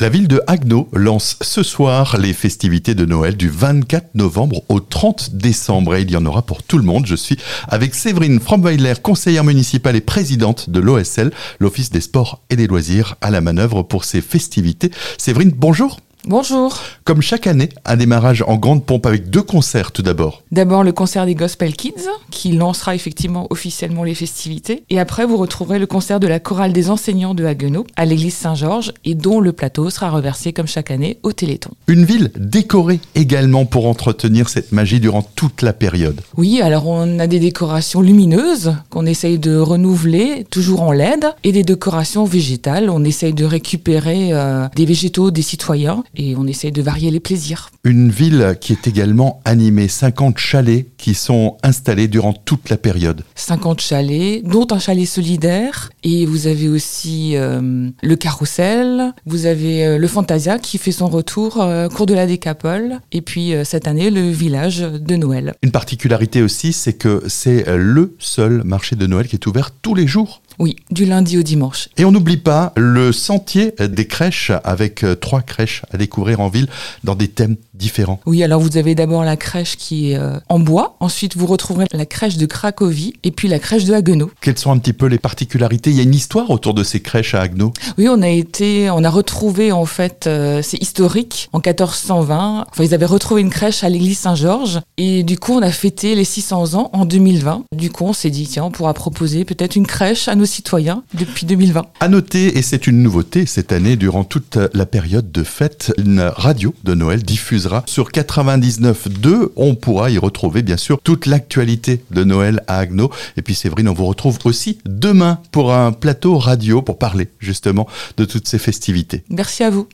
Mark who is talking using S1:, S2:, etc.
S1: La ville de Haguenau lance ce soir les festivités de Noël du 24 novembre au 30 décembre et il y en aura pour tout le monde. Je suis avec Séverine Frombweiler, conseillère municipale et présidente de l'OSL, l'Office des sports et des loisirs à la manœuvre pour ces festivités. Séverine, bonjour.
S2: Bonjour.
S1: Comme chaque année, un démarrage en grande pompe avec deux concerts tout d'abord.
S2: D'abord le concert des Gospel Kids qui lancera effectivement officiellement les festivités et après vous retrouverez le concert de la chorale des enseignants de Haguenau à l'église Saint-Georges et dont le plateau sera reversé comme chaque année au Téléthon.
S1: Une ville décorée également pour entretenir cette magie durant toute la période.
S2: Oui, alors on a des décorations lumineuses qu'on essaye de renouveler toujours en LED et des décorations végétales, on essaye de récupérer euh, des végétaux des citoyens et on essaye de varier les plaisirs.
S1: Une ville qui est également animée, 50 chalets qui sont installés durant toute la période.
S2: 50 chalets, dont un chalet solidaire et vous avez aussi euh, le carrousel, vous avez euh, le Fantasia qui fait son retour euh, cours de la Décapole et puis cette année le village de Noël.
S1: Une particularité aussi, c'est que c'est le seul marché de Noël qui est ouvert tous les jours.
S2: Oui, du lundi au dimanche.
S1: Et on n'oublie pas le sentier des crèches avec euh, trois crèches à découvrir en ville dans des thèmes différents.
S2: Oui, alors vous avez d'abord la crèche qui est euh, en bois, ensuite vous retrouverez la crèche de Cracovie et puis la crèche de Haguenau.
S1: Quelles sont un petit peu les particularités? Il y a une histoire autour de ces crèches à Haguenau?
S2: Oui, on a été, on a retrouvé en fait, euh, c'est historique, en 1420. Enfin, ils avaient retrouvé une crèche à l'église Saint-Georges et du coup on a fêté les 600 ans en 2020. Du coup on s'est dit tiens on pourra proposer peut-être une crèche à nos citoyens depuis 2020.
S1: À noter, et c'est une nouveauté cette année, durant toute la période de fête, une radio de Noël diffusera sur 99.2. On pourra y retrouver bien sûr toute l'actualité de Noël à Agno. Et puis Séverine, on vous retrouve aussi demain pour un plateau radio pour parler justement de toutes ces festivités.
S2: Merci à vous.